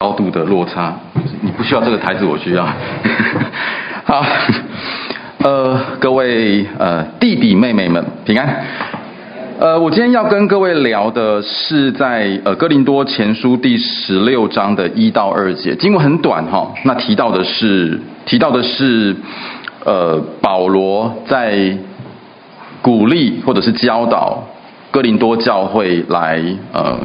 高度的落差。你不需要这个台词，我需要。好，呃，各位呃弟弟妹妹们平安。呃，我今天要跟各位聊的是在呃哥林多前书第十六章的一到二节，经文很短哈、那提到的是提到的是呃保罗在鼓励或者是教导哥林多教会来呃。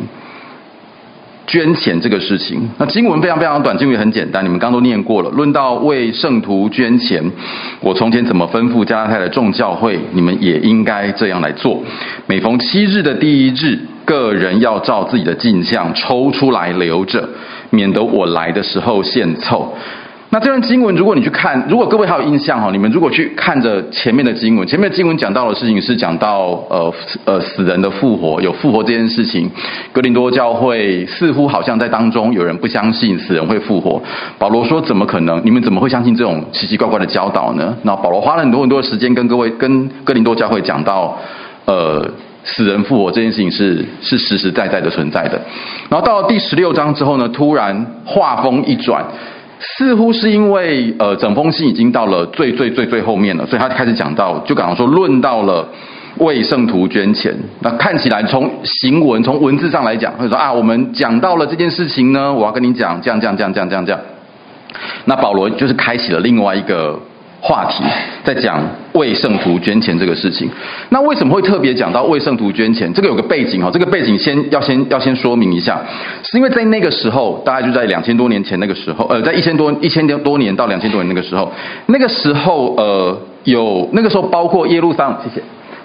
捐钱这个事情，那经文非常非常短，经文也很简单，你们刚刚都念过了。论到为圣徒捐钱，我从前怎么吩咐加拉太的众教会，你们也应该这样来做。每逢七日的第一日，个人要照自己的进项抽出来留着，免得我来的时候献凑。那这段经文，如果你去看，如果各位还有印象哈，你们如果去看着前面的经文，前面的经文讲到的事情是讲到呃呃死人的复活，有复活这件事情。哥林多教会似乎好像在当中有人不相信死人会复活。保罗说：“怎么可能？你们怎么会相信这种奇奇怪怪的教导呢？”那保罗花了很多很多的时间跟各位跟哥林多教会讲到，呃，死人复活这件事情是是实实在在的存在的。然后到了第十六章之后呢，突然画风一转。似乎是因为呃，整封信已经到了最最最最后面了，所以他开始讲到，就刚刚说论到了为圣徒捐钱。那看起来从行文从文字上来讲，会说啊，我们讲到了这件事情呢，我要跟你讲，这样这样这样这样这样这样。那保罗就是开启了另外一个。话题在讲为圣徒捐钱这个事情，那为什么会特别讲到为圣徒捐钱？这个有个背景哈，这个背景先要先要先说明一下，是因为在那个时候，大概就在两千多年前那个时候，呃，在一千多一千多年到两千多年那个时候，那个时候呃有那个时候包括耶路撒冷，谢谢，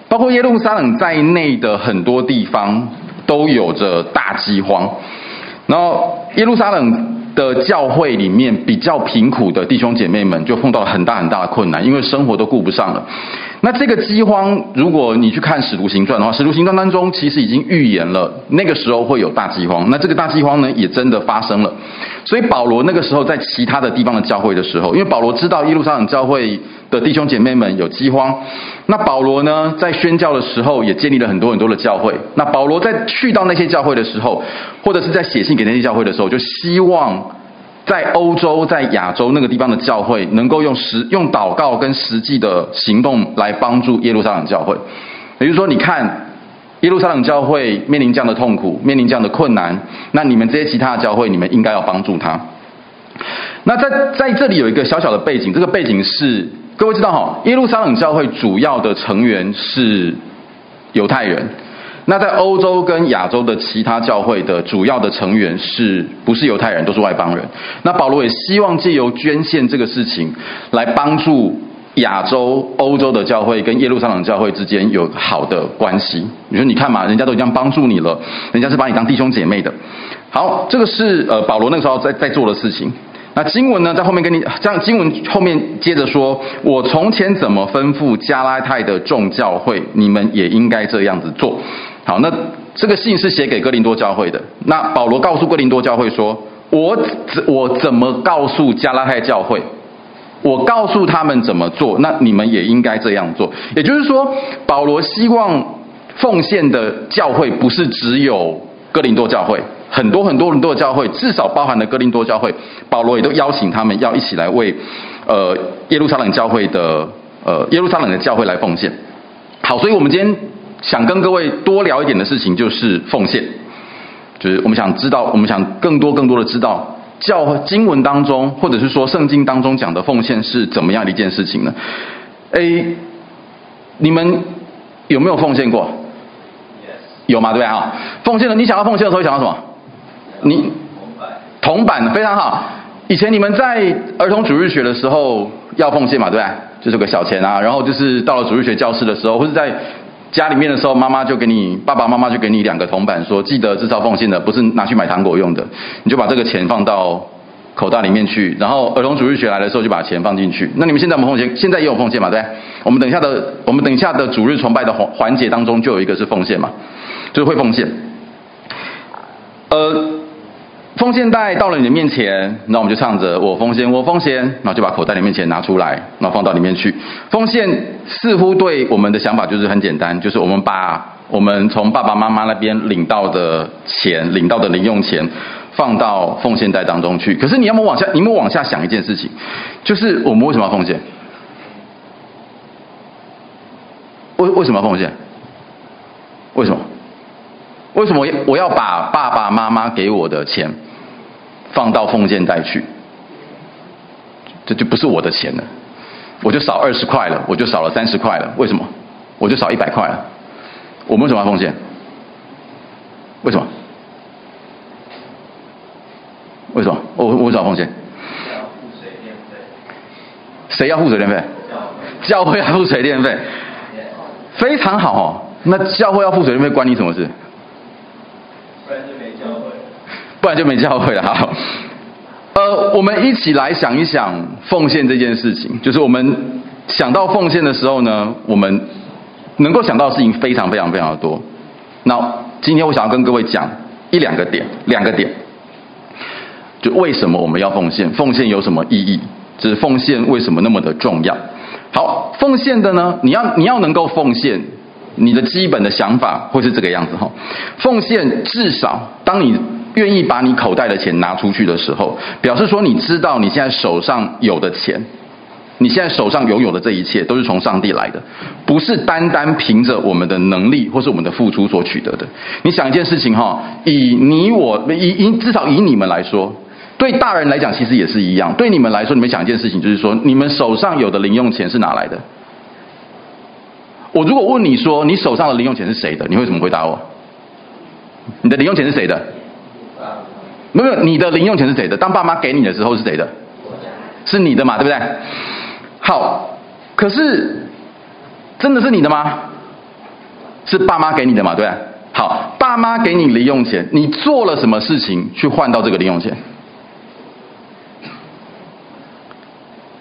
包括耶路撒冷在内的很多地方都有着大饥荒，然后耶路撒冷。的教会里面比较贫苦的弟兄姐妹们就碰到了很大很大的困难，因为生活都顾不上了。那这个饥荒，如果你去看《使徒行传》的话，《使徒行传》当中其实已经预言了那个时候会有大饥荒。那这个大饥荒呢，也真的发生了。所以保罗那个时候在其他的地方的教会的时候，因为保罗知道耶路撒冷教会的弟兄姐妹们有饥荒，那保罗呢在宣教的时候也建立了很多很多的教会。那保罗在去到那些教会的时候，或者是在写信给那些教会的时候，就希望在欧洲、在亚洲那个地方的教会，能够用实用祷告跟实际的行动来帮助耶路撒冷教会。也就是说，你看耶路撒冷教会面临这样的痛苦，面临这样的困难，那你们这些其他的教会，你们应该要帮助他。那在在这里有一个小小的背景，这个背景是。各位知道哈，耶路撒冷教会主要的成员是犹太人。那在欧洲跟亚洲的其他教会的主要的成员是不是犹太人，都是外邦人。那保罗也希望借由捐献这个事情，来帮助亚洲、欧洲的教会跟耶路撒冷教会之间有好的关系。你说你看嘛，人家都这样帮助你了，人家是把你当弟兄姐妹的。好，这个是呃保罗那个时候在在做的事情。那经文呢，在后面跟你这样，经文后面接着说：“我从前怎么吩咐加拉太的众教会，你们也应该这样子做。”好，那这个信是写给哥林多教会的。那保罗告诉哥林多教会说：“我怎我怎么告诉加拉太教会？我告诉他们怎么做，那你们也应该这样做。”也就是说，保罗希望奉献的教会不是只有哥林多教会。很多很多很多的教会，至少包含了哥林多教会，保罗也都邀请他们要一起来为呃耶路撒冷教会的呃耶路撒冷的教会来奉献。好，所以我们今天想跟各位多聊一点的事情，就是奉献，就是我们想知道，我们想更多更多的知道教经文当中，或者是说圣经当中讲的奉献是怎么样的一件事情呢？A，你们有没有奉献过.有吗？对不对哈？奉献了，你想要奉献的时候会想到什么？你铜板非常好。以前你们在儿童主日学的时候要奉献嘛，对不对？就是个小钱啊。然后就是到了主日学教室的时候，或者在家里面的时候，妈妈就给你爸爸妈妈就给你两个铜板，说记得至少奉献的，不是拿去买糖果用的。你就把这个钱放到口袋里面去。然后儿童主日学来的时候就把钱放进去。那你们现在有没有奉献？现在也有奉献嘛，对不对？我们等一下的我们等一下的主日崇拜的环环节当中就有一个是奉献嘛，就是会奉献。呃。奉献袋到了你的面前，那我们就唱着“我奉献，我奉献”，然后就把口袋里面钱拿出来，然后放到里面去。奉献似乎对我们的想法就是很简单，就是我们把我们从爸爸妈妈那边领到的钱、领到的零用钱放到奉献袋当中去。可是你要么往下，你们往下想一件事情，就是我们为什么要奉献？为为什么要奉献？为什么？为什么我要把爸爸妈妈给我的钱放到奉献袋去？这就不是我的钱了，我就少二十块了，我就少了三十块了。为什么？我就少一百块了。我们为什么要奉献？为什么？为什么？我我为什么要奉献？谁要付水电费？教会要付水电费。非常好哦。那教会要付水电费，关你什么事？不然就没教会。了。好。呃，我们一起来想一想奉献这件事情。就是我们想到奉献的时候呢，我们能够想到的事情非常非常非常的多。那今天我想要跟各位讲一两个点，两个点，就为什么我们要奉献？奉献有什么意义？就是奉献为什么那么的重要？好，奉献的呢，你要你要能够奉献，你的基本的想法会是这个样子哈。奉献至少当你。愿意把你口袋的钱拿出去的时候，表示说你知道你现在手上有的钱，你现在手上拥有的这一切都是从上帝来的，不是单单凭着我们的能力或是我们的付出所取得的。你想一件事情哈，以你我以以至少以你们来说，对大人来讲其实也是一样。对你们来说，你们想一件事情，就是说你们手上有的零用钱是哪来的？我如果问你说你手上的零用钱是谁的，你会怎么回答我？你的零用钱是谁的？没有，你的零用钱是谁的？当爸妈给你的时候是谁的？是你的嘛，对不对？好，可是真的是你的吗？是爸妈给你的嘛，对不对？好，爸妈给你零用钱，你做了什么事情去换到这个零用钱？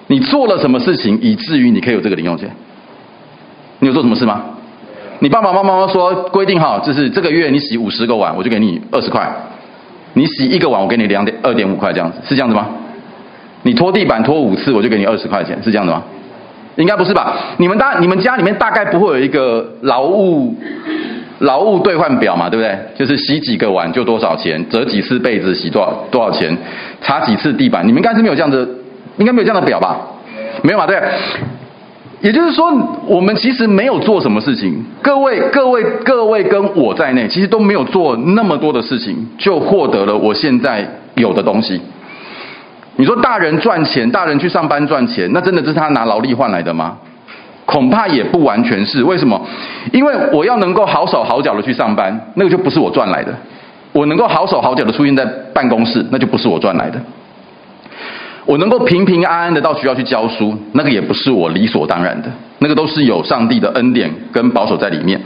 你做了什么事情以至于你可以有这个零用钱？你有做什么事吗？你爸爸妈妈说规定好，就是这个月你洗五十个碗，我就给你二十块。你洗一个碗，我给你两点二点五块，这样子是这样子吗？你拖地板拖五次，我就给你二十块钱，是这样子吗？应该不是吧？你们大你们家里面大概不会有一个劳务劳务兑换表嘛，对不对？就是洗几个碗就多少钱，折几次被子洗多少多少钱，擦几次地板，你们应该是没有这样子，应该没有这样的表吧？没有嘛，对。也就是说，我们其实没有做什么事情。各位、各位、各位跟我在内，其实都没有做那么多的事情，就获得了我现在有的东西。你说大人赚钱，大人去上班赚钱，那真的是他拿劳力换来的吗？恐怕也不完全是。为什么？因为我要能够好手好脚的去上班，那个就不是我赚来的；我能够好手好脚的出现在办公室，那就不是我赚来的。我能够平平安安的到学校去教书，那个也不是我理所当然的，那个都是有上帝的恩典跟保守在里面。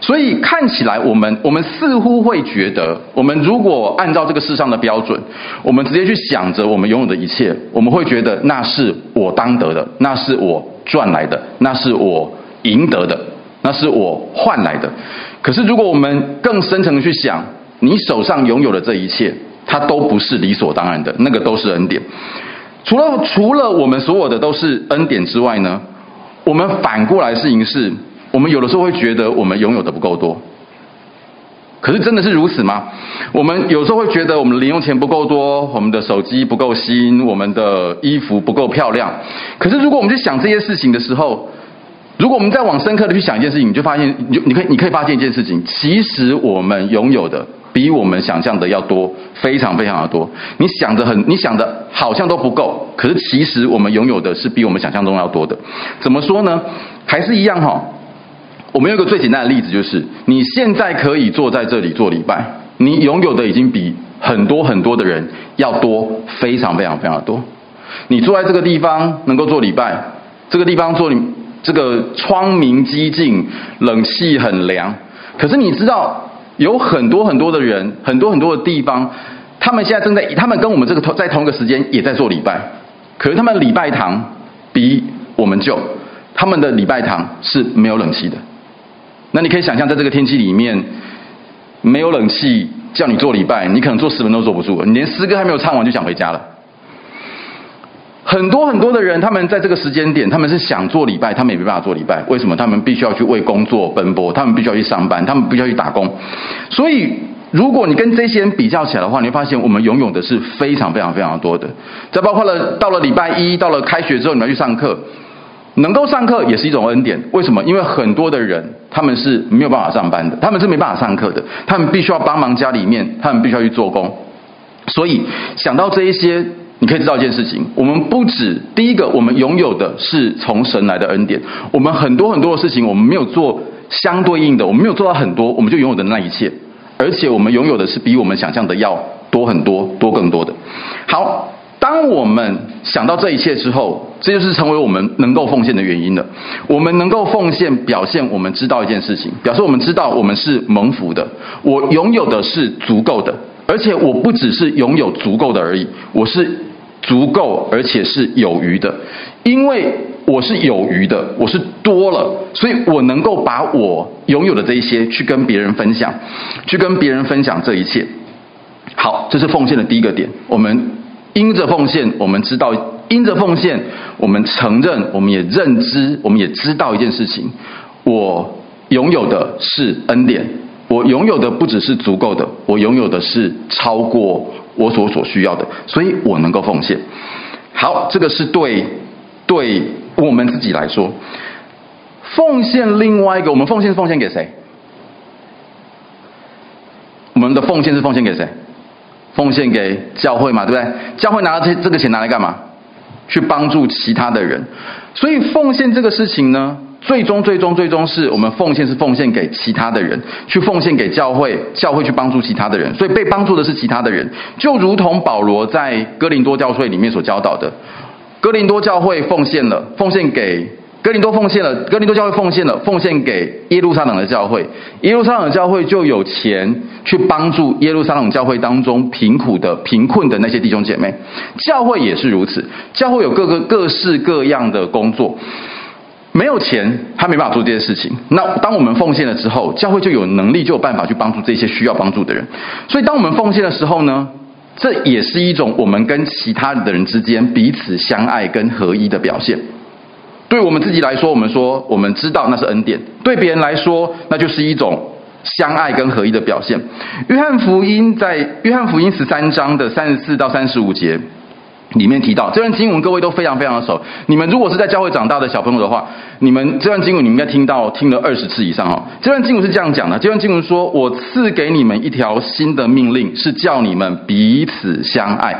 所以看起来，我们我们似乎会觉得，我们如果按照这个世上的标准，我们直接去想着我们拥有的一切，我们会觉得那是我当得的，那是我赚来的，那是我赢得的，那是我换来的。可是如果我们更深层的去想，你手上拥有的这一切，它都不是理所当然的，那个都是恩典。除了除了我们所有的都是恩典之外呢，我们反过来事情是，我们有的时候会觉得我们拥有的不够多。可是真的是如此吗？我们有时候会觉得我们零用钱不够多，我们的手机不够新，我们的衣服不够漂亮。可是如果我们去想这些事情的时候，如果我们再往深刻的去想一件事情，你就发现，你就你可以你可以发现一件事情，其实我们拥有的。比我们想象的要多，非常非常的多。你想的很，你想的好像都不够，可是其实我们拥有的是比我们想象中要多的。怎么说呢？还是一样哈。我们有个最简单的例子，就是你现在可以坐在这里做礼拜，你拥有的已经比很多很多的人要多，非常非常非常的多。你坐在这个地方能够做礼拜，这个地方做你这个窗明几净，冷气很凉。可是你知道？有很多很多的人，很多很多的地方，他们现在正在，他们跟我们这个同在同一个时间也在做礼拜，可是他们礼拜堂比我们旧，他们的礼拜堂是没有冷气的。那你可以想象，在这个天气里面，没有冷气叫你做礼拜，你可能做十分钟都坐不住，你连诗歌还没有唱完就想回家了。很多很多的人，他们在这个时间点，他们是想做礼拜，他们也没办法做礼拜。为什么？他们必须要去为工作奔波，他们必须要去上班，他们必须要去打工。所以，如果你跟这些人比较起来的话，你会发现我们拥有的是非常非常非常多的。再包括了到了礼拜一，到了开学之后，你要去上课，能够上课也是一种恩典。为什么？因为很多的人他们是没有办法上班的，他们是没办法上课的，他们必须要帮忙家里面，他们必须要去做工。所以想到这一些，你可以知道一件事情：我们不止第一个，我们拥有的是从神来的恩典。我们很多很多的事情，我们没有做相对应的，我们没有做到很多，我们就拥有的那一切。而且我们拥有的是比我们想象的要多很多，多更多的。好，当我们想到这一切之后，这就是成为我们能够奉献的原因了。我们能够奉献，表现我们知道一件事情，表示我们知道我们是蒙福的。我拥有的是足够的，而且我不只是拥有足够的而已，我是足够而且是有余的，因为。我是有余的，我是多了，所以我能够把我拥有的这一些去跟别人分享，去跟别人分享这一切。好，这是奉献的第一个点。我们因着奉献，我们知道因着奉献，我们承认，我们也认知，我们也知道一件事情：我拥有的是恩典，我拥有的不只是足够的，我拥有的是超过我所所需要的，所以我能够奉献。好，这个是对对。我们自己来说，奉献另外一个，我们奉献是奉献给谁？我们的奉献是奉献给谁？奉献给教会嘛，对不对？教会拿这这个钱拿来干嘛？去帮助其他的人。所以奉献这个事情呢，最终最终最终是我们奉献是奉献给其他的人，去奉献给教会，教会去帮助其他的人。所以被帮助的是其他的人，就如同保罗在哥林多教会里面所教导的。哥林多教会奉献了，奉献给哥林多奉献了，哥林多教会奉献了，奉献给耶路撒冷的教会，耶路撒冷的教会就有钱去帮助耶路撒冷教会当中贫苦的、贫困的那些弟兄姐妹。教会也是如此，教会有各个各式各样的工作，没有钱他没办法做这些事情。那当我们奉献了之后，教会就有能力、就有办法去帮助这些需要帮助的人。所以当我们奉献的时候呢，这也是一种我们跟其他的人之间彼此相爱跟合一的表现。对我们自己来说，我们说我们知道那是恩典；对别人来说，那就是一种相爱跟合一的表现。约翰福音在约翰福音十三章的三十四到三十五节。里面提到这段经文，各位都非常非常的熟。你们如果是在教会长大的小朋友的话，你们这段经文你们应该听到听了二十次以上哦。这段经文是这样讲的：这段经文说：“我赐给你们一条新的命令，是叫你们彼此相爱。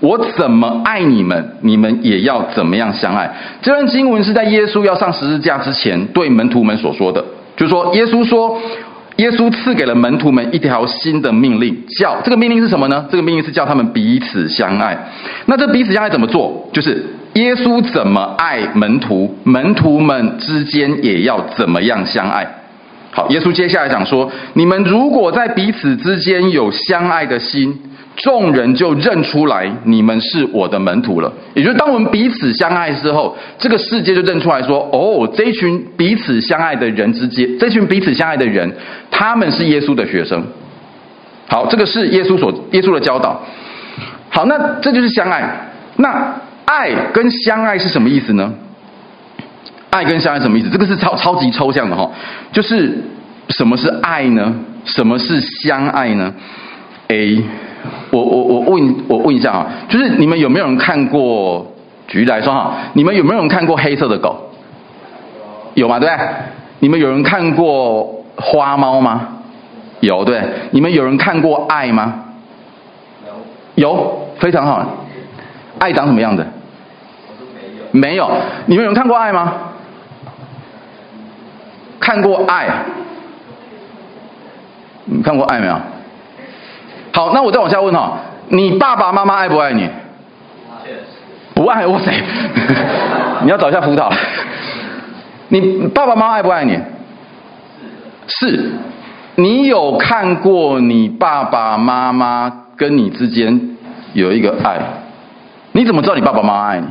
我怎么爱你们，你们也要怎么样相爱。”这段经文是在耶稣要上十字架之前对门徒们所说的，就是说耶稣说。耶稣赐给了门徒们一条新的命令，叫这个命令是什么呢？这个命令是叫他们彼此相爱。那这彼此相爱怎么做？就是耶稣怎么爱门徒，门徒们之间也要怎么样相爱。好，耶稣接下来讲说：你们如果在彼此之间有相爱的心。众人就认出来你们是我的门徒了。也就是当我们彼此相爱之后，这个世界就认出来说：哦，这群彼此相爱的人之间，这群彼此相爱的人，他们是耶稣的学生。好，这个是耶稣所耶稣的教导。好，那这就是相爱。那爱跟相爱是什么意思呢？爱跟相爱什么意思？这个是超超级抽象的哈。就是什么是爱呢？什么是相爱呢？A。我我我问我问一下啊，就是你们有没有人看过？举例来说哈，你们有没有人看过黑色的狗？有吗？对不对？你们有人看过花猫吗？有对。你们有人看过爱吗？有。有，非常好。爱长什么样子？没有。你们有人看过爱吗？看过爱。你看过爱没有？好，那我再往下问哈，你爸爸妈妈爱不爱你？不爱，哇塞！你要找一下辅导。你爸爸妈妈爱不爱你？是。你有看过你爸爸妈妈跟你之间有一个爱？你怎么知道你爸爸妈妈爱你？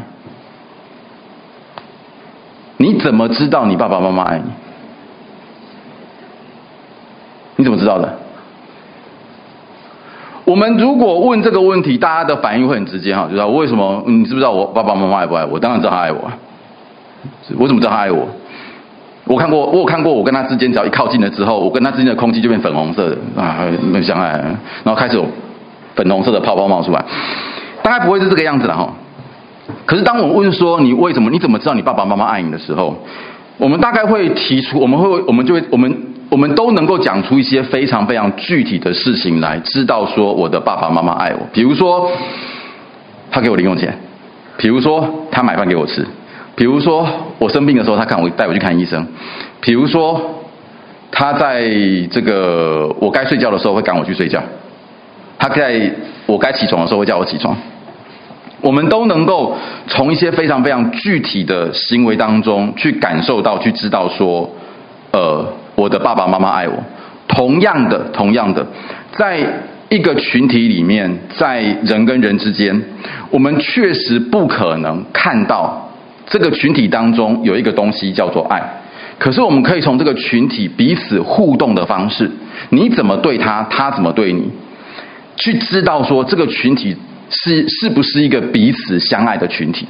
你怎么知道你爸爸妈妈爱你？你怎么知道的？我们如果问这个问题，大家的反应会很直接哈，就是为什么？你知不知道我爸爸妈妈爱不爱我？当然知道他爱我。我怎么知道他爱我？我看过，我有看过，我跟他之间只要一靠近了之后，我跟他之间的空气就变粉红色的啊，很相爱，然后开始有粉红色的泡泡冒出来，大概不会是这个样子了哈。可是当我问说你为什么，你怎么知道你爸爸妈妈爱你的时候，我们大概会提出，我们会，我们就会，我们我们都能够讲出一些非常非常具体的事情来，知道说我的爸爸妈妈爱我。比如说，他给我零用钱；比如说，他买饭给我吃；比如说，我生病的时候，他看我带我去看医生；比如说，他在这个我该睡觉的时候会赶我去睡觉；他在我该起床的时候会叫我起床。我们都能够从一些非常非常具体的行为当中去感受到、去知道说，呃，我的爸爸妈妈爱我。同样的，同样的，在一个群体里面，在人跟人之间，我们确实不可能看到这个群体当中有一个东西叫做爱。可是我们可以从这个群体彼此互动的方式，你怎么对他，他怎么对你，去知道说这个群体。是是不是一个彼此相爱的群体？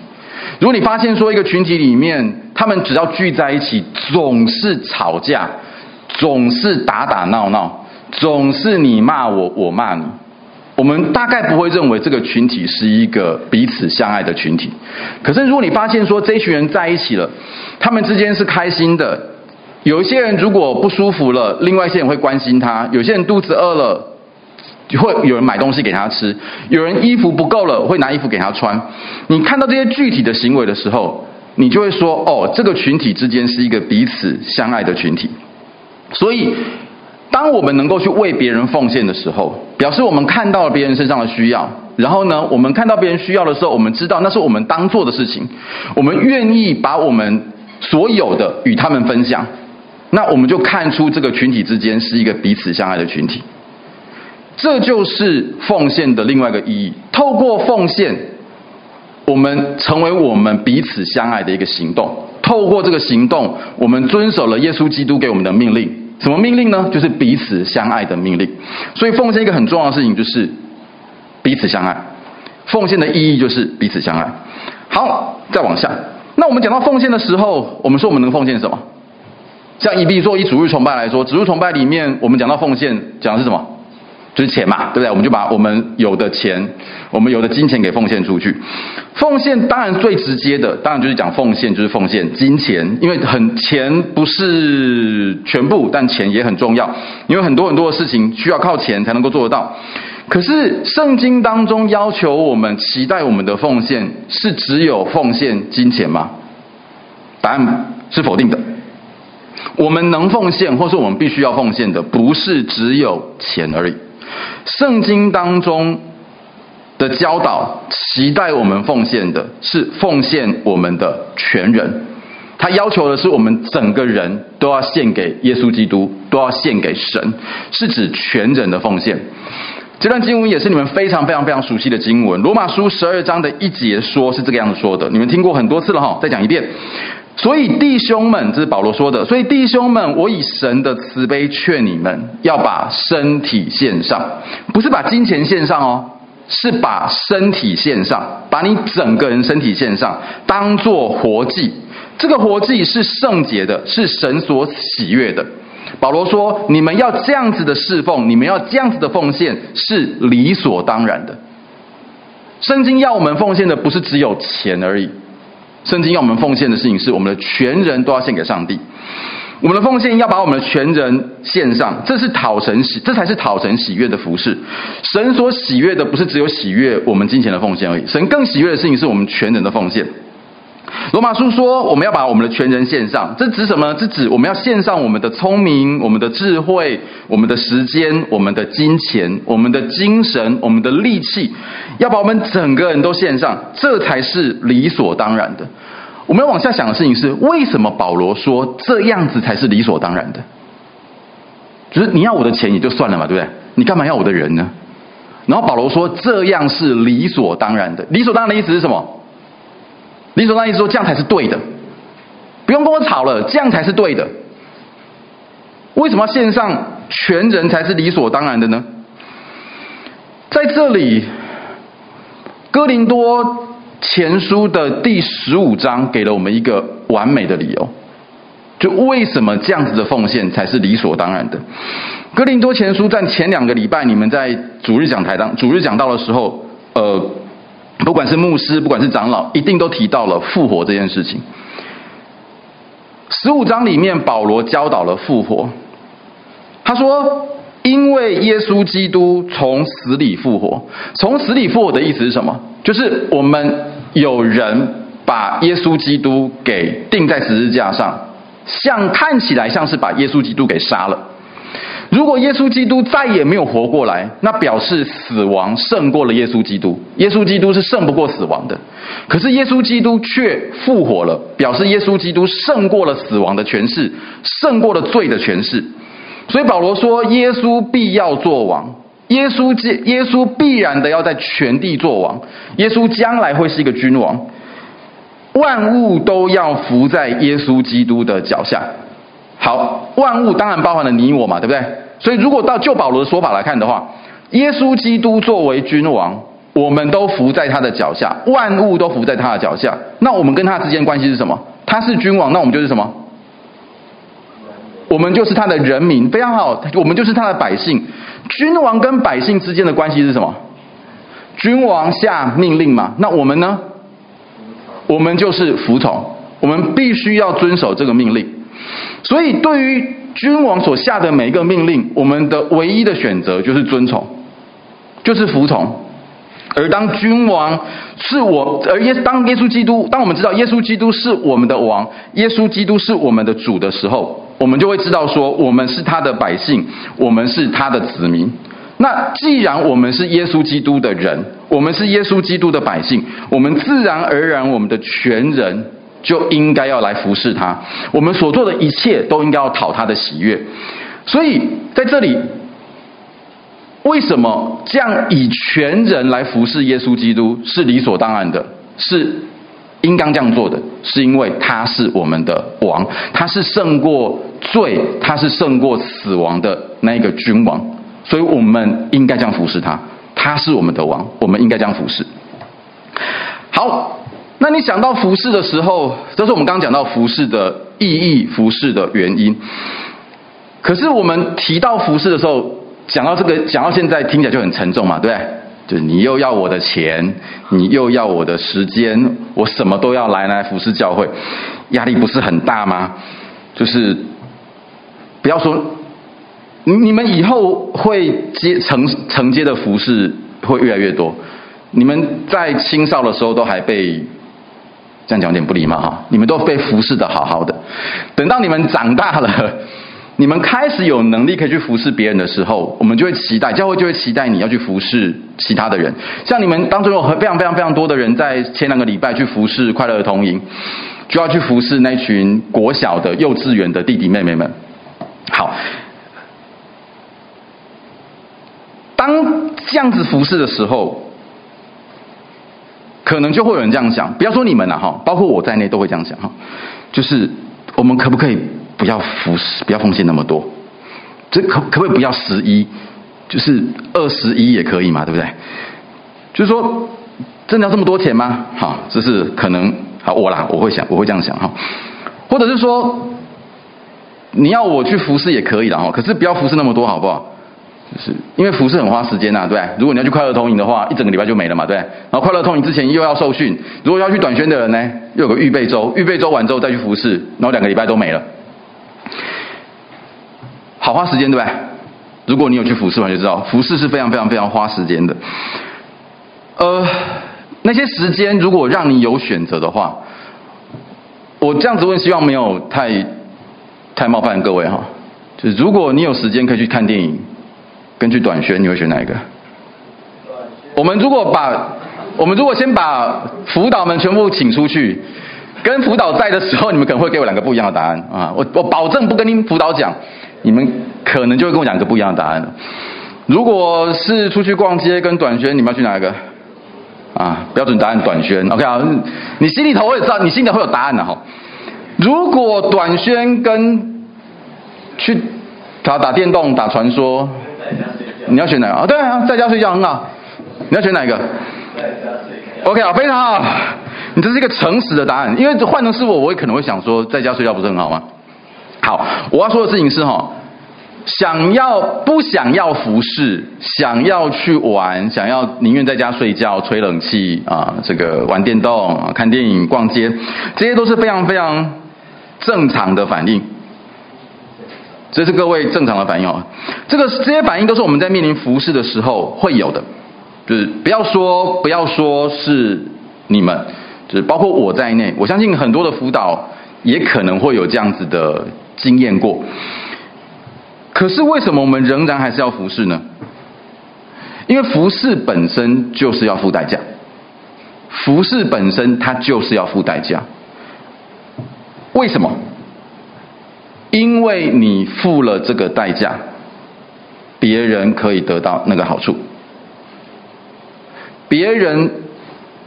如果你发现说一个群体里面，他们只要聚在一起，总是吵架，总是打打闹闹，总是你骂我，我骂你，我们大概不会认为这个群体是一个彼此相爱的群体。可是如果你发现说这一群人在一起了，他们之间是开心的，有一些人如果不舒服了，另外一些人会关心他；有些人肚子饿了。会有人买东西给他吃，有人衣服不够了，会拿衣服给他穿。你看到这些具体的行为的时候，你就会说：哦，这个群体之间是一个彼此相爱的群体。所以，当我们能够去为别人奉献的时候，表示我们看到了别人身上的需要。然后呢，我们看到别人需要的时候，我们知道那是我们当做的事情。我们愿意把我们所有的与他们分享。那我们就看出这个群体之间是一个彼此相爱的群体。这就是奉献的另外一个意义。透过奉献，我们成为我们彼此相爱的一个行动。透过这个行动，我们遵守了耶稣基督给我们的命令。什么命令呢？就是彼此相爱的命令。所以，奉献一个很重要的事情就是彼此相爱。奉献的意义就是彼此相爱。好，再往下。那我们讲到奉献的时候，我们说我们能奉献什么？像以比如说以主日崇拜来说，主日崇拜里面，我们讲到奉献，讲的是什么？就是钱嘛，对不对？我们就把我们有的钱，我们有的金钱给奉献出去。奉献当然最直接的，当然就是讲奉献，就是奉献金钱，因为很钱不是全部，但钱也很重要，因为很多很多的事情需要靠钱才能够做得到。可是圣经当中要求我们、期待我们的奉献，是只有奉献金钱吗？答案是否定的。我们能奉献，或是我们必须要奉献的，不是只有钱而已。圣经当中的教导，期待我们奉献的是奉献我们的全人。他要求的是我们整个人都要献给耶稣基督，都要献给神，是指全人的奉献。这段经文也是你们非常非常非常熟悉的经文，《罗马书》十二章的一节说，是这个样子说的，你们听过很多次了哈，再讲一遍。所以弟兄们，这是保罗说的。所以弟兄们，我以神的慈悲劝你们，要把身体献上，不是把金钱献上哦，是把身体献上，把你整个人身体献上，当做活祭。这个活祭是圣洁的，是神所喜悦的。保罗说，你们要这样子的侍奉，你们要这样子的奉献，是理所当然的。圣经要我们奉献的，不是只有钱而已。圣经要我们奉献的事情是，我们的全人都要献给上帝。我们的奉献要把我们的全人献上，这是讨神喜，这才是讨神喜悦的服饰。神所喜悦的不是只有喜悦我们金钱的奉献而已，神更喜悦的事情是我们全人的奉献。罗马书说，我们要把我们的全人献上，这指什么？这指我们要献上我们的聪明、我们的智慧、我们的时间、我们的金钱、我们的精神、我们的力气，要把我们整个人都献上，这才是理所当然的。我们要往下想的事情是：为什么保罗说这样子才是理所当然的？就是你要我的钱也就算了嘛，对不对？你干嘛要我的人呢？然后保罗说这样是理所当然的。理所当然的意思是什么？理所当然说，这样才是对的，不用跟我吵了，这样才是对的。为什么要献上全人才是理所当然的呢？在这里，哥林多前书的第十五章给了我们一个完美的理由。就为什么这样子的奉献才是理所当然的？哥林多前书在前两个礼拜，你们在主日讲台当主日讲到的时候，呃，不管是牧师，不管是长老，一定都提到了复活这件事情。十五章里面，保罗教导了复活。他说：“因为耶稣基督从死里复活，从死里复活的意思是什么？就是我们有人把耶稣基督给钉在十字架上，像看起来像是把耶稣基督给杀了。如果耶稣基督再也没有活过来，那表示死亡胜过了耶稣基督。耶稣基督是胜不过死亡的。可是耶稣基督却复活了，表示耶稣基督胜过了死亡的权势，胜过了罪的权势。”所以保罗说，耶稣必要做王，耶稣耶稣必然的要在全地做王，耶稣将来会是一个君王，万物都要服在耶稣基督的脚下。好，万物当然包含了你我嘛，对不对？所以如果到旧保罗的说法来看的话，耶稣基督作为君王，我们都服在他的脚下，万物都服在他的脚下。那我们跟他之间关系是什么？他是君王，那我们就是什么？我们就是他的人民，非常好。我们就是他的百姓。君王跟百姓之间的关系是什么？君王下命令嘛。那我们呢？我们就是服从。我们必须要遵守这个命令。所以，对于君王所下的每一个命令，我们的唯一的选择就是遵从，就是服从。而当君王是我，而耶当耶稣基督，当我们知道耶稣基督是我们的王，耶稣基督是我们的主的时候。我们就会知道说，我们是他的百姓，我们是他的子民。那既然我们是耶稣基督的人，我们是耶稣基督的百姓，我们自然而然，我们的全人就应该要来服侍他。我们所做的一切都应该要讨他的喜悦。所以在这里，为什么这样以全人来服侍耶稣基督是理所当然的？是。应当这样做的，是因为他是我们的王，他是胜过罪，他是胜过死亡的那一个君王，所以我们应该这样服侍他。他是我们的王，我们应该这样服侍。好，那你想到服侍的时候，这是我们刚刚讲到服侍的意义、服侍的原因。可是我们提到服侍的时候，讲到这个，讲到现在听起来就很沉重嘛，对不对？就是你又要我的钱，你又要我的时间，我什么都要来来服侍教会，压力不是很大吗？就是不要说，你们以后会接承承接的服侍会越来越多。你们在青少的时候都还被这样讲有点不礼貌哈，你们都被服侍的好好的，等到你们长大了。你们开始有能力可以去服侍别人的时候，我们就会期待教会就会期待你要去服侍其他的人。像你们当中有非常非常非常多的人，在前两个礼拜去服侍快乐儿童营，就要去服侍那群国小的、幼稚园的弟弟妹妹们。好，当这样子服侍的时候，可能就会有人这样想，不要说你们了哈，包括我在内都会这样想哈，就是我们可不可以？不要服侍，不要奉献那么多。这可可不可以不要十一？就是二十一也可以嘛，对不对？就是说，真的要这么多钱吗？哈，这是可能。好，我啦，我会想，我会这样想哈。或者是说，你要我去服侍也可以的哈，可是不要服侍那么多，好不好？是因为服侍很花时间呐，对。如果你要去快乐童营的话，一整个礼拜就没了嘛，对。然后快乐童营之前又要受训，如果要去短宣的人呢，又有个预备周，预备周完之后再去服侍，然后两个礼拜都没了。好花时间，对吧？如果你有去服侍，完就知道服侍是非常非常非常花时间的。呃，那些时间如果让你有选择的话，我这样子问，希望没有太太冒犯各位哈。就是如果你有时间可以去看电影，根据短宣，你会选哪一个？我们如果把我们如果先把辅导们全部请出去。跟辅导在的时候，你们可能会给我两个不一样的答案啊！我我保证不跟你辅导讲，你们可能就会跟我讲一个不一样的答案。如果是出去逛街跟短宣，你们要去哪一个？啊，标准答案短宣。OK 啊，你心里头会知道，你心里头会有答案的哈。如果短宣跟去打打电动、打传说，你要选哪个？啊，对啊，在家睡觉很好。你要选哪一个？在家睡。OK 啊，非常好。你这是一个诚实的答案，因为换成是我，我也可能会想说，在家睡觉不是很好吗？好，我要说的事情是哈，想要不想要服侍，想要去玩，想要宁愿在家睡觉、吹冷气啊，这个玩电动、看电影、逛街，这些都是非常非常正常的反应。这是各位正常的反应哦。这个这些反应都是我们在面临服侍的时候会有的，就是不要说不要说是你们，就是包括我在内，我相信很多的辅导也可能会有这样子的经验过。可是为什么我们仍然还是要服侍呢？因为服侍本身就是要付代价，服侍本身它就是要付代价。为什么？因为你付了这个代价，别人可以得到那个好处。别人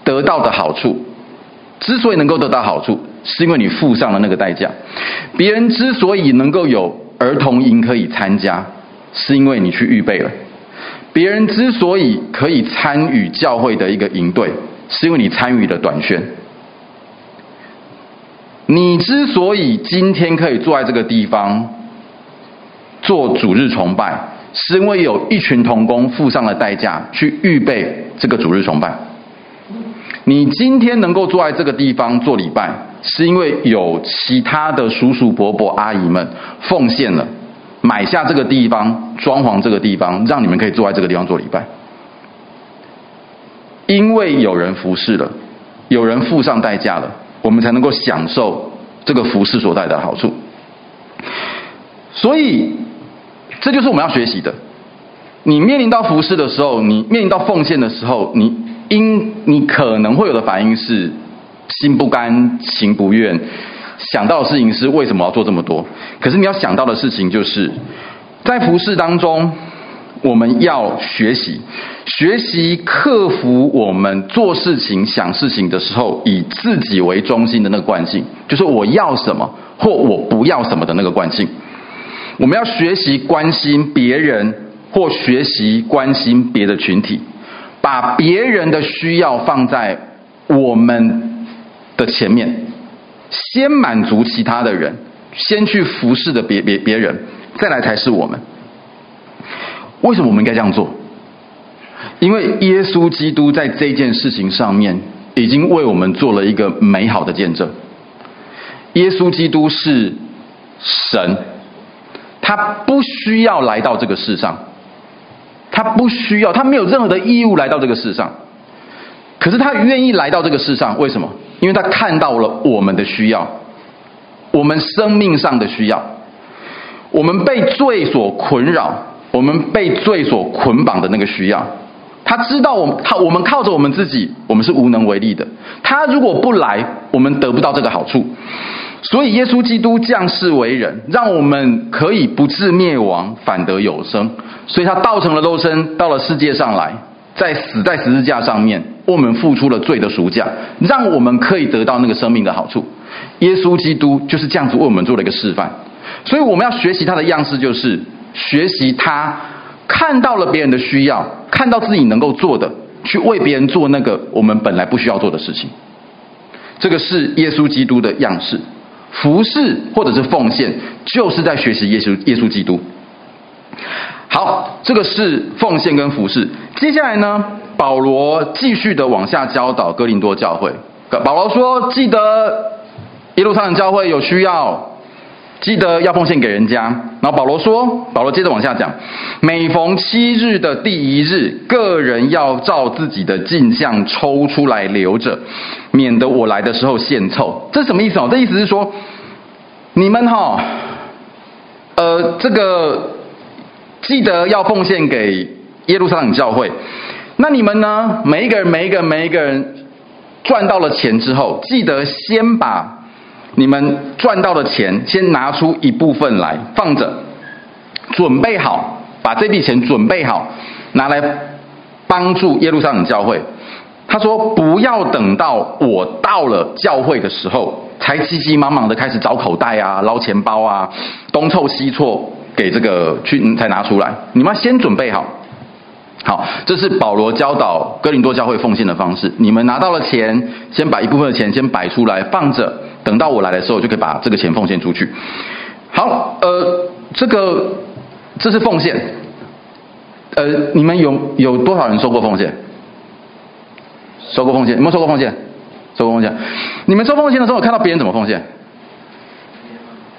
得到的好处，之所以能够得到好处，是因为你付上了那个代价。别人之所以能够有儿童营可以参加，是因为你去预备了。别人之所以可以参与教会的一个营队，是因为你参与了短宣。你之所以今天可以坐在这个地方做主日崇拜，是因为有一群同工付上了代价去预备这个主日崇拜。你今天能够坐在这个地方做礼拜，是因为有其他的叔叔伯伯阿姨们奉献了，买下这个地方，装潢这个地方，让你们可以坐在这个地方做礼拜。因为有人服侍了，有人付上代价了。我们才能够享受这个服侍所带来的好处，所以这就是我们要学习的。你面临到服侍的时候，你面临到奉献的时候，你因你可能会有的反应是心不甘情不愿，想到的事情是为什么要做这么多？可是你要想到的事情就是在服侍当中。我们要学习，学习克服我们做事情、想事情的时候以自己为中心的那个惯性，就是我要什么或我不要什么的那个惯性。我们要学习关心别人或学习关心别的群体，把别人的需要放在我们的前面，先满足其他的人，先去服侍的别别别人，再来才是我们。为什么我们应该这样做？因为耶稣基督在这件事情上面已经为我们做了一个美好的见证。耶稣基督是神，他不需要来到这个世上，他不需要，他没有任何的义务来到这个世上。可是他愿意来到这个世上，为什么？因为他看到了我们的需要，我们生命上的需要，我们被罪所困扰。我们被罪所捆绑的那个需要，他知道我们靠我们靠着我们自己，我们是无能为力的。他如果不来，我们得不到这个好处。所以耶稣基督降世为人，让我们可以不致灭亡，反得有生。所以他道成了肉身，到了世界上来，在死在十字架上面，为我们付出了罪的赎价，让我们可以得到那个生命的好处。耶稣基督就是这样子为我们做了一个示范。所以我们要学习他的样式，就是。学习他看到了别人的需要，看到自己能够做的，去为别人做那个我们本来不需要做的事情。这个是耶稣基督的样式，服侍或者是奉献，就是在学习耶稣耶稣基督。好，这个是奉献跟服侍。接下来呢，保罗继续的往下教导哥林多教会。保罗说：“记得耶路撒冷教会有需要。”记得要奉献给人家。然后保罗说，保罗接着往下讲，每逢七日的第一日，个人要照自己的进项抽出来留着，免得我来的时候献凑。这什么意思哦？这意思是说，你们哈，呃，这个记得要奉献给耶路撒冷教会。那你们呢？每一个人，每一个人，每一个人赚到了钱之后，记得先把。你们赚到的钱，先拿出一部分来放着，准备好，把这笔钱准备好，拿来帮助耶路撒冷教会。他说：“不要等到我到了教会的时候，才急急忙忙的开始找口袋啊、捞钱包啊，东凑西凑给这个去才拿出来。你们要先准备好。好，这是保罗教导哥林多教会奉献的方式。你们拿到了钱，先把一部分的钱先摆出来放着。”等到我来的时候，就可以把这个钱奉献出去。好，呃，这个这是奉献。呃，你们有有多少人收过奉献？收过奉献？有没有收过奉献？收过奉献？你们收奉献的时候，看到别人怎么奉献？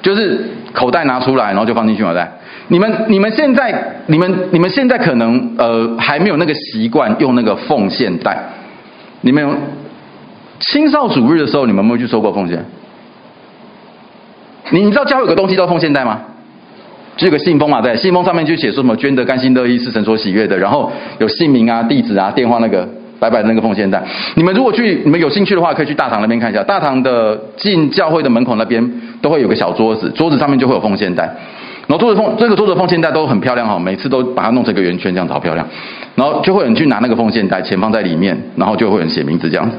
就是口袋拿出来，然后就放进去口袋。你们你们现在你们你们现在可能呃还没有那个习惯用那个奉献袋。你们有青少主日的时候，你们有没有去收过奉献？你你知道教会有个东西叫奉献袋吗？就有个信封嘛，对，信封上面就写说什么捐得甘心乐意是神所喜悦的，然后有姓名啊、地址啊、电话那个白白的那个奉献袋。你们如果去，你们有兴趣的话，可以去大堂那边看一下。大堂的进教会的门口那边都会有个小桌子，桌子上面就会有奉献袋。然后桌子奉这个桌子奉献袋都很漂亮哈，每次都把它弄成一个圆圈这样子好漂亮。然后就会有人去拿那个奉献袋，钱放在里面，然后就会有人写名字这样子。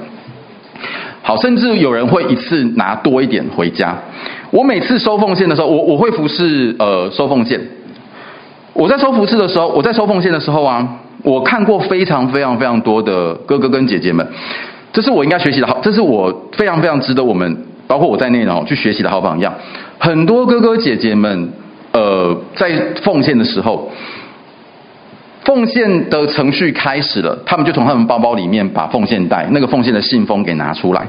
好，甚至有人会一次拿多一点回家。我每次收奉献的时候，我我会服侍呃收奉献。我在收服侍的时候，我在收奉献的时候啊，我看过非常非常非常多的哥哥跟姐姐们，这是我应该学习的好，这是我非常非常值得我们，包括我在内哦，去学习的好榜样。很多哥哥姐姐们，呃，在奉献的时候，奉献的程序开始了，他们就从他们包包里面把奉献袋那个奉献的信封给拿出来。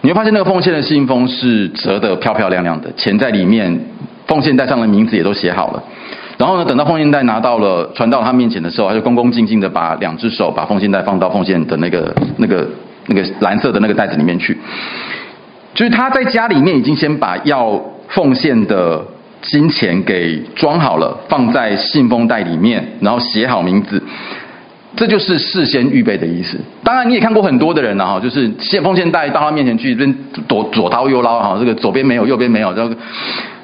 你会发现那个奉献的信封是折得漂漂亮亮的，钱在里面，奉献袋上的名字也都写好了。然后呢，等到奉献袋拿到了传到他面前的时候，他就恭恭敬敬的把两只手把奉献袋放到奉献的那个那个那个蓝色的那个袋子里面去。就是他在家里面已经先把要奉献的金钱给装好了，放在信封袋里面，然后写好名字。这就是事先预备的意思。当然，你也看过很多的人了哈，就是献奉献袋到他面前去，这边左左掏右捞哈，这个左边没有，右边没有，这个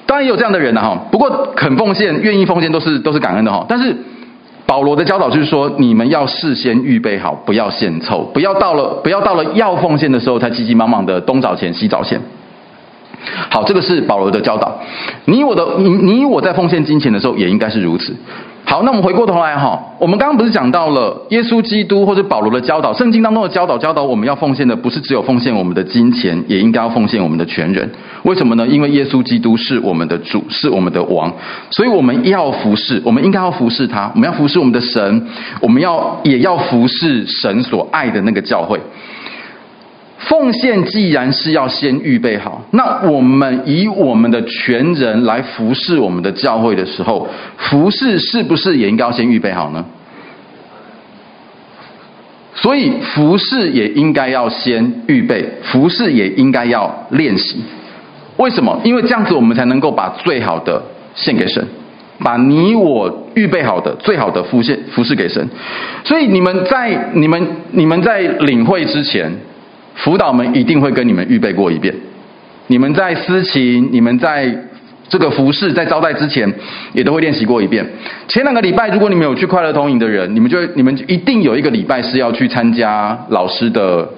当然也有这样的人了哈。不过肯奉献、愿意奉献都是都是感恩的哈。但是保罗的教导就是说，你们要事先预备好，不要献凑，不要到了不要到了要奉献的时候才急急忙忙的东找钱西找钱。好，这个是保罗的教导。你我的你你我在奉献金钱的时候也应该是如此。好，那我们回过头来哈，我们刚刚不是讲到了耶稣基督或者保罗的教导，圣经当中的教导教导我们要奉献的不是只有奉献我们的金钱，也应该要奉献我们的全人。为什么呢？因为耶稣基督是我们的主，是我们的王，所以我们要服侍，我们应该要服侍他，我们要服侍我们的神，我们要也要服侍神所爱的那个教会。奉献既然是要先预备好，那我们以我们的全人来服侍我们的教会的时候，服侍是不是也应该要先预备好呢？所以服侍也应该要先预备，服侍也应该要练习。为什么？因为这样子我们才能够把最好的献给神，把你我预备好的最好的服献服侍给神。所以你们在你们你们在领会之前。辅导们一定会跟你们预备过一遍，你们在私琴，你们在这个服饰，在招待之前，也都会练习过一遍。前两个礼拜，如果你们有去快乐通营的人，你们就你们一定有一个礼拜是要去参加老师的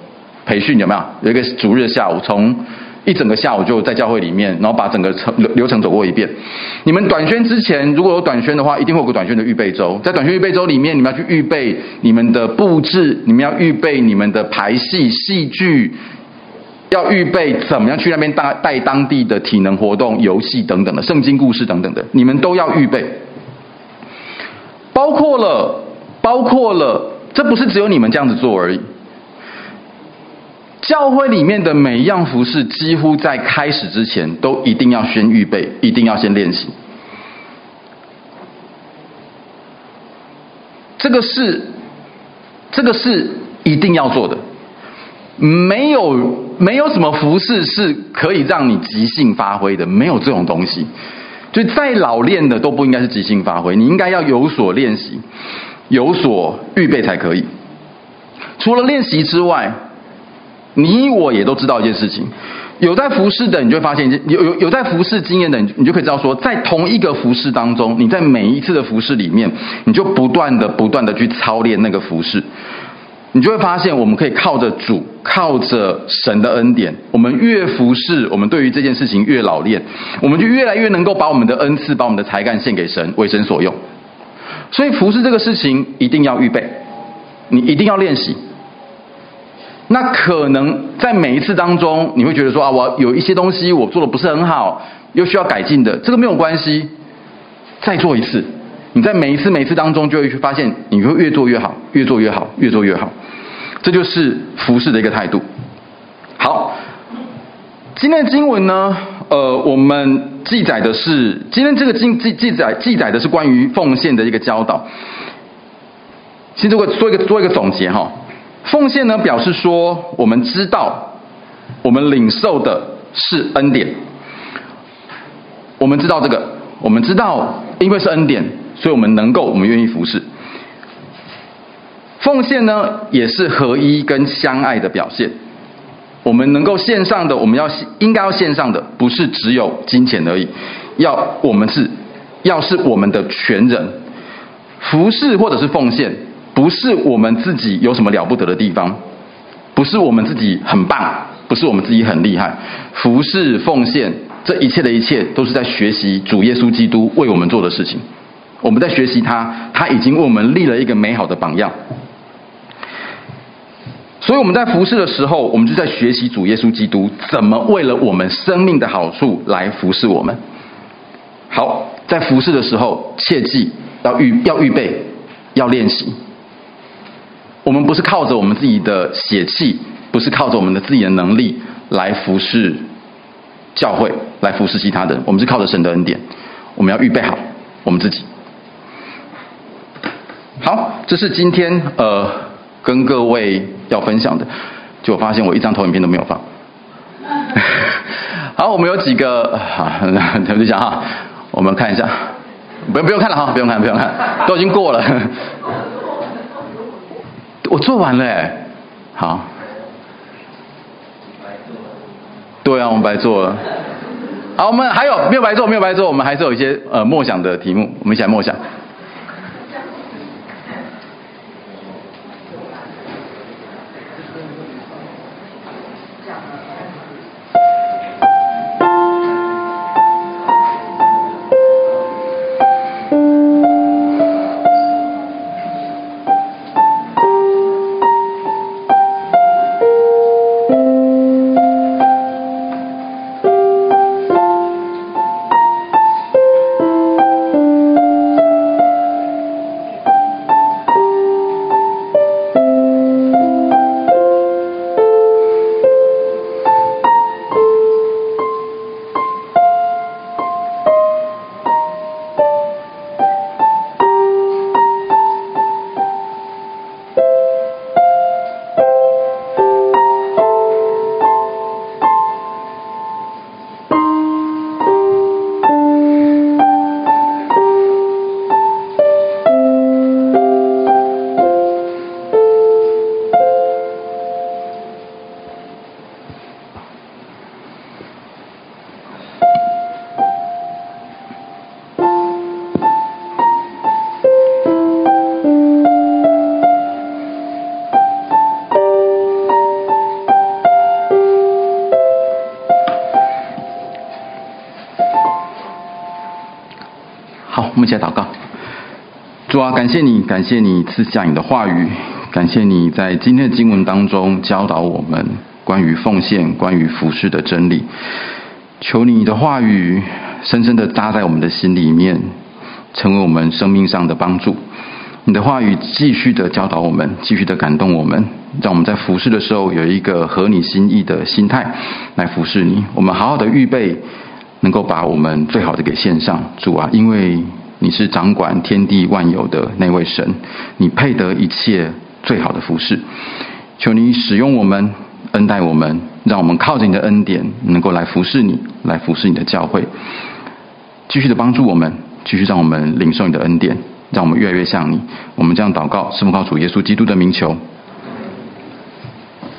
培训，有没有？有一个主日下午从。一整个下午就在教会里面，然后把整个程流程走过一遍。你们短宣之前如果有短宣的话，一定会有个短宣的预备周。在短宣预备周里面，你们要去预备你们的布置，你们要预备你们的排戏戏剧，要预备怎么样去那边带带当地的体能活动、游戏等等的圣经故事等等的，你们都要预备。包括了，包括了，这不是只有你们这样子做而已。教会里面的每一样服饰，几乎在开始之前都一定要先预备，一定要先练习。这个是，这个是一定要做的。没有，没有什么服饰是可以让你即兴发挥的，没有这种东西。就再老练的都不应该是即兴发挥，你应该要有所练习，有所预备才可以。除了练习之外，你我也都知道一件事情，有在服侍的，你就会发现，有有有在服侍经验的，你就可以知道说，在同一个服侍当中，你在每一次的服侍里面，你就不断的不断的去操练那个服侍，你就会发现，我们可以靠着主，靠着神的恩典，我们越服侍，我们对于这件事情越老练，我们就越来越能够把我们的恩赐，把我们的才干献给神，为神所用。所以服侍这个事情一定要预备，你一定要练习。那可能在每一次当中，你会觉得说啊，我有一些东西我做的不是很好，又需要改进的，这个没有关系，再做一次。你在每一次每一次当中，就会去发现，你会越做越好，越做越好，越做越好。这就是服侍的一个态度。好，今天的经文呢，呃，我们记载的是今天这个经记记载记载的是关于奉献的一个教导。先做个做一个做一个总结哈。奉献呢，表示说我们知道，我们领受的是恩典。我们知道这个，我们知道，因为是恩典，所以我们能够，我们愿意服侍。奉献呢，也是合一跟相爱的表现。我们能够献上的，我们要应该要献上的，不是只有金钱而已，要我们是，要是我们的全人。服侍或者是奉献，不是我们自己有什么了不得的地方，不是我们自己很棒，不是我们自己很厉害。服侍奉献，这一切的一切，都是在学习主耶稣基督为我们做的事情。我们在学习他，他已经为我们立了一个美好的榜样。所以我们在服侍的时候，我们就在学习主耶稣基督怎么为了我们生命的好处来服侍我们。好，在服侍的时候，切记要预要预备，要练习。我们不是靠着我们自己的血气，不是靠着我们的自己的能力来服侍教会，来服侍其他人。我们是靠着神的恩典。我们要预备好我们自己。好，这是今天呃跟各位。要分享的，就我发现我一张投影片都没有放。好，我们有几个，好，等一下哈，我们看一下，不用不用看了哈，不用看不用看，都已经过了。我做完了哎，好。对啊，我们白做了。好，我们还有没有白做？没有白做，我们还是有一些呃默想的题目，我们一起来默想。好，感谢你，感谢你赐下你的话语，感谢你在今天的经文当中教导我们关于奉献、关于服侍的真理。求你的话语深深的扎在我们的心里面，成为我们生命上的帮助。你的话语继续的教导我们，继续的感动我们，让我们在服侍的时候有一个合你心意的心态来服侍你。我们好好的预备，能够把我们最好的给献上，主啊，因为。你是掌管天地万有的那位神，你配得一切最好的服侍。求你使用我们，恩待我们，让我们靠着你的恩典，能够来服侍你，来服侍你的教会。继续的帮助我们，继续让我们领受你的恩典，让我们越来越像你。我们这样祷告，是奉靠主耶稣基督的名求，